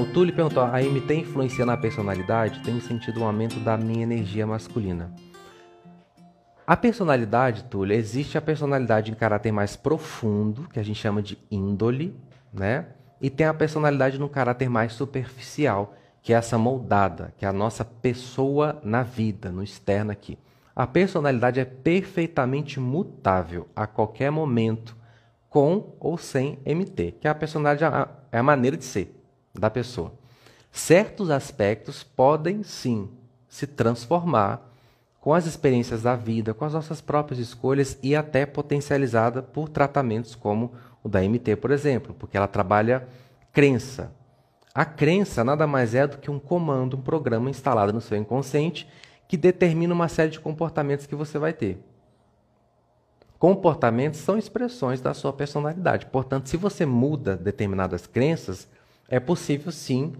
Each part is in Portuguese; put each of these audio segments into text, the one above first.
o Túlio perguntou: a MT influencia na personalidade? Tem sentido um aumento da minha energia masculina. A personalidade, Túlio, existe a personalidade em caráter mais profundo, que a gente chama de índole, né? E tem a personalidade no caráter mais superficial, que é essa moldada, que é a nossa pessoa na vida, no externo aqui. A personalidade é perfeitamente mutável a qualquer momento, com ou sem MT, que é a personalidade é a maneira de ser da pessoa. Certos aspectos podem sim se transformar com as experiências da vida, com as nossas próprias escolhas e até potencializada por tratamentos como o da MT, por exemplo, porque ela trabalha crença. A crença nada mais é do que um comando, um programa instalado no seu inconsciente que determina uma série de comportamentos que você vai ter. Comportamentos são expressões da sua personalidade. Portanto, se você muda determinadas crenças, é possível sim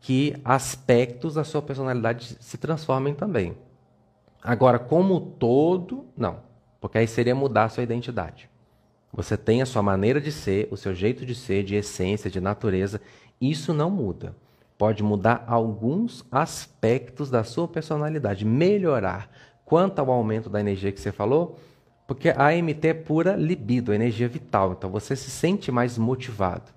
que aspectos da sua personalidade se transformem também. Agora, como todo, não, porque aí seria mudar a sua identidade. Você tem a sua maneira de ser, o seu jeito de ser, de essência, de natureza, isso não muda. Pode mudar alguns aspectos da sua personalidade, melhorar. Quanto ao aumento da energia que você falou, porque a AMT é pura libido, energia vital, então você se sente mais motivado.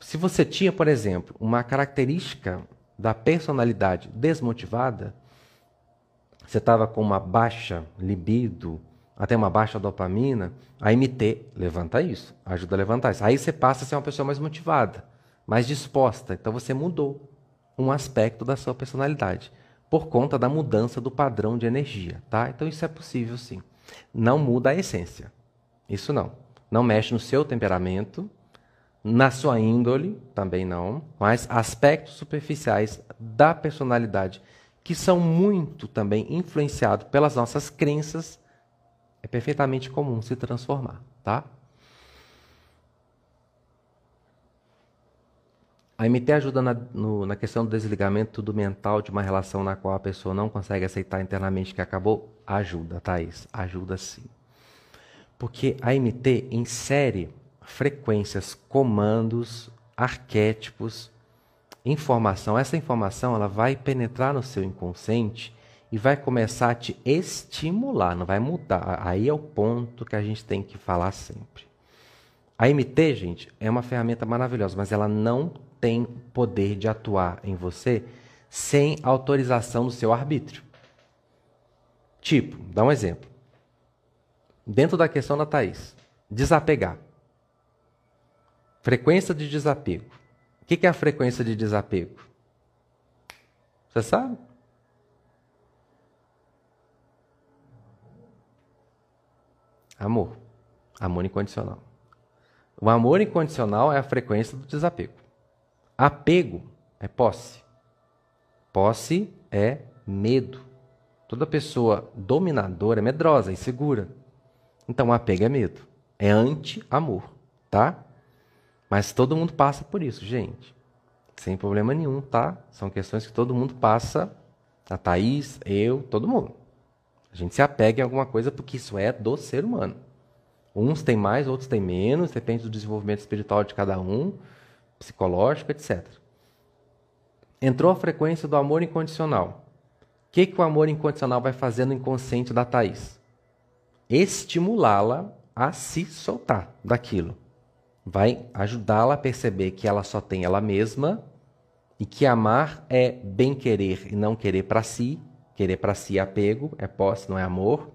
Se você tinha, por exemplo, uma característica da personalidade desmotivada, você estava com uma baixa libido, até uma baixa dopamina, a MT levanta isso, ajuda a levantar isso. Aí você passa a ser uma pessoa mais motivada, mais disposta. Então você mudou um aspecto da sua personalidade por conta da mudança do padrão de energia, tá? Então isso é possível sim. Não muda a essência. Isso não. Não mexe no seu temperamento, na sua índole, também não, mas aspectos superficiais da personalidade que são muito também influenciados pelas nossas crenças, é perfeitamente comum se transformar, tá? A MT ajuda na, no, na, questão do desligamento do mental de uma relação na qual a pessoa não consegue aceitar internamente que acabou? Ajuda, Thaís. Ajuda sim. Porque a MT insere frequências, comandos, arquétipos informação, essa informação ela vai penetrar no seu inconsciente e vai começar a te estimular, não vai mudar. Aí é o ponto que a gente tem que falar sempre. A MT, gente, é uma ferramenta maravilhosa, mas ela não tem poder de atuar em você sem autorização do seu arbítrio. Tipo, dá um exemplo. Dentro da questão da Thaís, desapegar. Frequência de desapego. O que é a frequência de desapego? Você sabe? Amor. Amor incondicional. O amor incondicional é a frequência do desapego. Apego é posse. Posse é medo. Toda pessoa dominadora é medrosa, insegura. Então, apego é medo. É anti-amor, tá? Mas todo mundo passa por isso, gente. Sem problema nenhum, tá? São questões que todo mundo passa. A Thaís, eu, todo mundo. A gente se apega em alguma coisa porque isso é do ser humano. Uns têm mais, outros têm menos, depende do desenvolvimento espiritual de cada um, psicológico, etc. Entrou a frequência do amor incondicional. O que, que o amor incondicional vai fazer no inconsciente da Thaís? Estimulá-la a se soltar daquilo vai ajudá-la a perceber que ela só tem ela mesma e que amar é bem querer e não querer para si. Querer para si é apego, é posse, não é amor.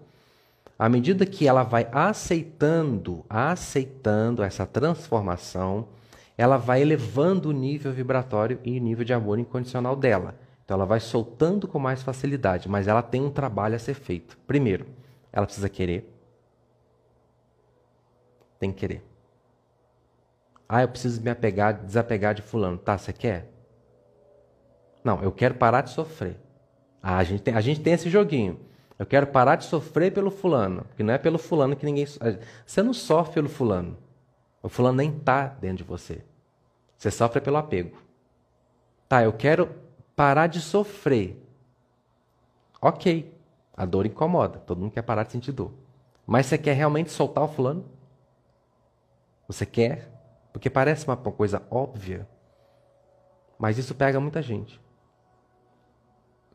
À medida que ela vai aceitando, aceitando essa transformação, ela vai elevando o nível vibratório e o nível de amor incondicional dela. Então ela vai soltando com mais facilidade, mas ela tem um trabalho a ser feito. Primeiro, ela precisa querer. Tem que querer. Ah, eu preciso me apegar, desapegar de fulano. Tá, você quer? Não, eu quero parar de sofrer. Ah, a gente tem, a gente tem esse joguinho. Eu quero parar de sofrer pelo fulano. Porque não é pelo fulano que ninguém. Você não sofre pelo fulano. O fulano nem está dentro de você. Você sofre pelo apego. Tá, eu quero parar de sofrer. Ok. A dor incomoda. Todo mundo quer parar de sentir dor. Mas você quer realmente soltar o fulano? Você quer porque parece uma coisa óbvia. Mas isso pega muita gente.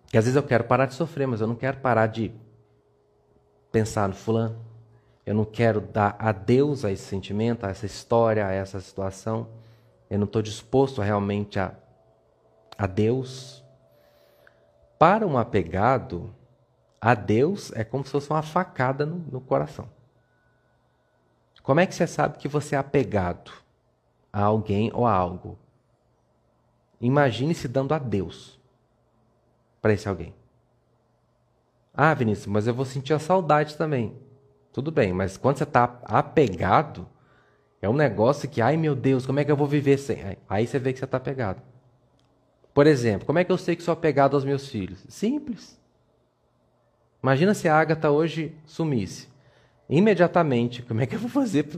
Que às vezes eu quero parar de sofrer, mas eu não quero parar de pensar no fulano. Eu não quero dar adeus a esse sentimento, a essa história, a essa situação. Eu não estou disposto realmente a, a Deus. Para um apegado, a Deus é como se fosse uma facada no, no coração. Como é que você sabe que você é apegado a alguém ou a algo? Imagine se dando a Deus para esse alguém. Ah, Vinícius, mas eu vou sentir a saudade também. Tudo bem, mas quando você está apegado, é um negócio que, ai meu Deus, como é que eu vou viver sem? Aí você vê que você está apegado. Por exemplo, como é que eu sei que sou apegado aos meus filhos? Simples. Imagina se a Agatha hoje sumisse imediatamente. Como é que eu vou fazer?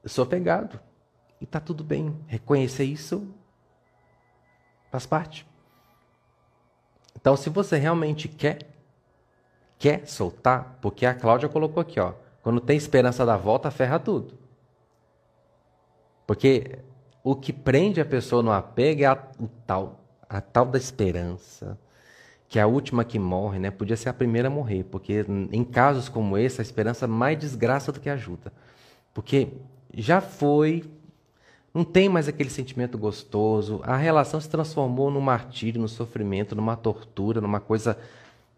Eu sou apegado. E está tudo bem. Reconhecer isso faz parte. Então, se você realmente quer, quer soltar, porque a Cláudia colocou aqui, ó, quando tem esperança da volta, ferra tudo. Porque o que prende a pessoa no apego é a, o tal, a tal da esperança, que é a última que morre, né? Podia ser a primeira a morrer, porque em casos como esse, a esperança mais desgraça do que ajuda. Porque já foi, não tem mais aquele sentimento gostoso, a relação se transformou num martírio, no sofrimento, numa tortura, numa coisa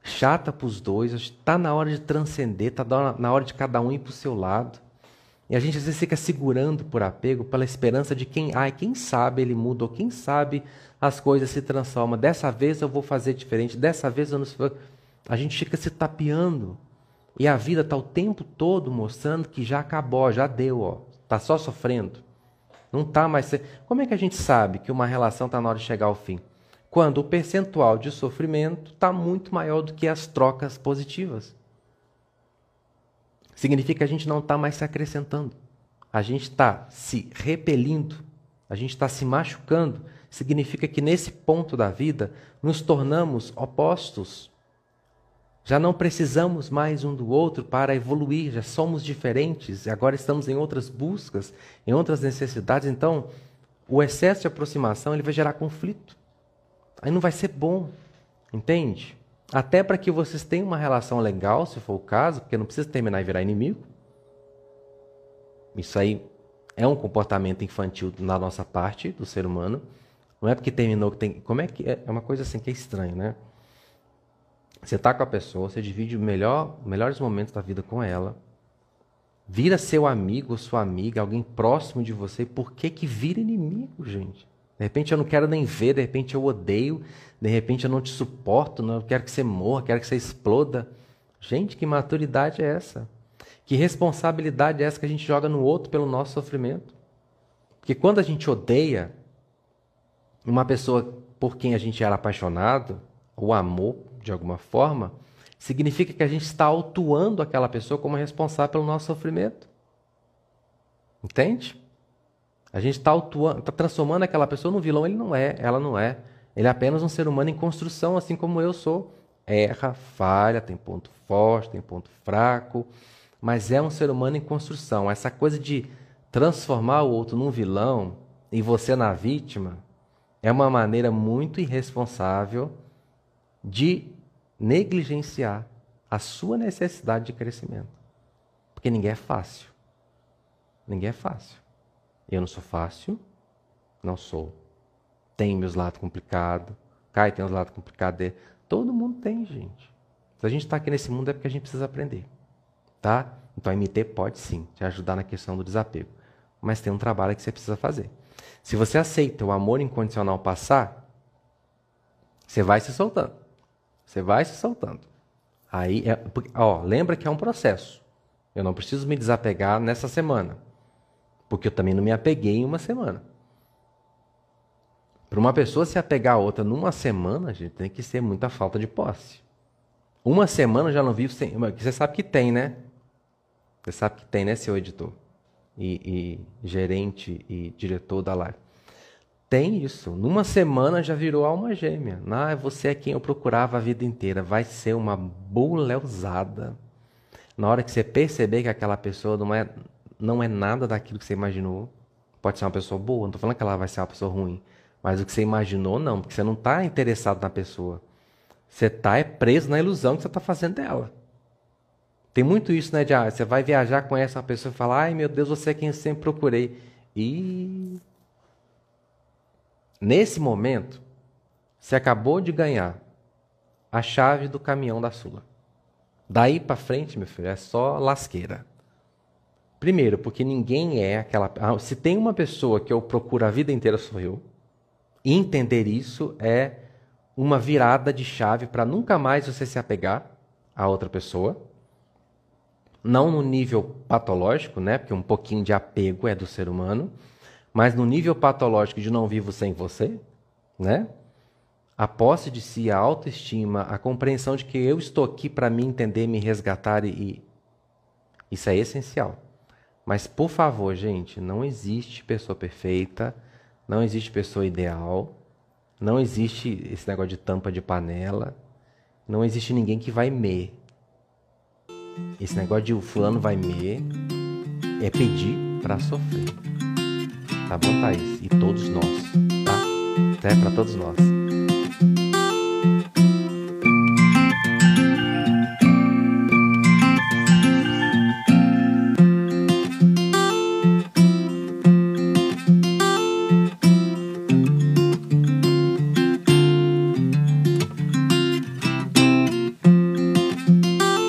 chata para os dois. Está na hora de transcender, está na hora de cada um ir para o seu lado. E a gente às vezes fica segurando por apego, pela esperança de quem, ai, quem sabe ele muda, ou quem sabe as coisas se transformam. Dessa vez eu vou fazer diferente, dessa vez eu não. A gente fica se tapeando. E a vida está o tempo todo mostrando que já acabou, já deu, ó. Está só sofrendo. Não está mais. Como é que a gente sabe que uma relação está na hora de chegar ao fim? Quando o percentual de sofrimento está muito maior do que as trocas positivas. Significa que a gente não está mais se acrescentando. A gente está se repelindo. A gente está se machucando. Significa que nesse ponto da vida nos tornamos opostos. Já não precisamos mais um do outro para evoluir, já somos diferentes, e agora estamos em outras buscas, em outras necessidades. Então, o excesso de aproximação ele vai gerar conflito. Aí não vai ser bom, entende? Até para que vocês tenham uma relação legal, se for o caso, porque não precisa terminar e virar inimigo. Isso aí é um comportamento infantil na nossa parte do ser humano. Não é porque terminou que tem. Como é que é? É uma coisa assim que é estranho, né? Você está com a pessoa, você divide melhor, melhores momentos da vida com ela, vira seu amigo, sua amiga, alguém próximo de você. Por que que vira inimigo, gente? De repente eu não quero nem ver, de repente eu odeio, de repente eu não te suporto, não quero que você morra, quero que você exploda. Gente, que maturidade é essa? Que responsabilidade é essa que a gente joga no outro pelo nosso sofrimento? Porque quando a gente odeia uma pessoa por quem a gente era apaixonado, ou amou de alguma forma, significa que a gente está autuando aquela pessoa como responsável pelo nosso sofrimento. Entende? A gente está tá transformando aquela pessoa num vilão. Ele não é, ela não é. Ele é apenas um ser humano em construção, assim como eu sou. Erra, falha, tem ponto forte, tem ponto fraco, mas é um ser humano em construção. Essa coisa de transformar o outro num vilão e você na vítima é uma maneira muito irresponsável de negligenciar a sua necessidade de crescimento. Porque ninguém é fácil. Ninguém é fácil. Eu não sou fácil, não sou. Tem meus lados complicados, Kai tem os lados complicados dele. Todo mundo tem, gente. Se a gente está aqui nesse mundo é porque a gente precisa aprender. Tá? Então a MT pode sim te ajudar na questão do desapego. Mas tem um trabalho que você precisa fazer. Se você aceita o amor incondicional passar, você vai se soltando. Você vai se soltando. Aí, é, ó, lembra que é um processo. Eu não preciso me desapegar nessa semana. Porque eu também não me apeguei em uma semana. Para uma pessoa se apegar a outra numa semana, gente, tem que ser muita falta de posse. Uma semana já não vivo sem. Você sabe que tem, né? Você sabe que tem, né, seu editor? E, e gerente e diretor da live. Tem isso. Numa semana já virou alma gêmea. Ah, você é quem eu procurava a vida inteira. Vai ser uma buleusada. Na hora que você perceber que aquela pessoa não é, não é nada daquilo que você imaginou. Pode ser uma pessoa boa, não estou falando que ela vai ser uma pessoa ruim. Mas o que você imaginou, não, porque você não está interessado na pessoa. Você está é preso na ilusão que você está fazendo dela. Tem muito isso, né? De ah, você vai viajar, conhece uma pessoa e fala, ai meu Deus, você é quem eu sempre procurei. E nesse momento, você acabou de ganhar a chave do caminhão da Sula. Daí para frente, meu filho, é só lasqueira. Primeiro, porque ninguém é aquela. Ah, se tem uma pessoa que eu procuro a vida inteira, sou eu. Entender isso é uma virada de chave para nunca mais você se apegar a outra pessoa. Não no nível patológico, né? Porque um pouquinho de apego é do ser humano, mas no nível patológico de não vivo sem você, né? A posse de si, a autoestima, a compreensão de que eu estou aqui para me entender, me resgatar e isso é essencial. Mas por favor, gente, não existe pessoa perfeita não existe pessoa ideal. Não existe esse negócio de tampa de panela. Não existe ninguém que vai me. Esse negócio de o fulano vai me é pedir para sofrer. Tá bom, Thaís? E todos nós, tá? É para todos nós.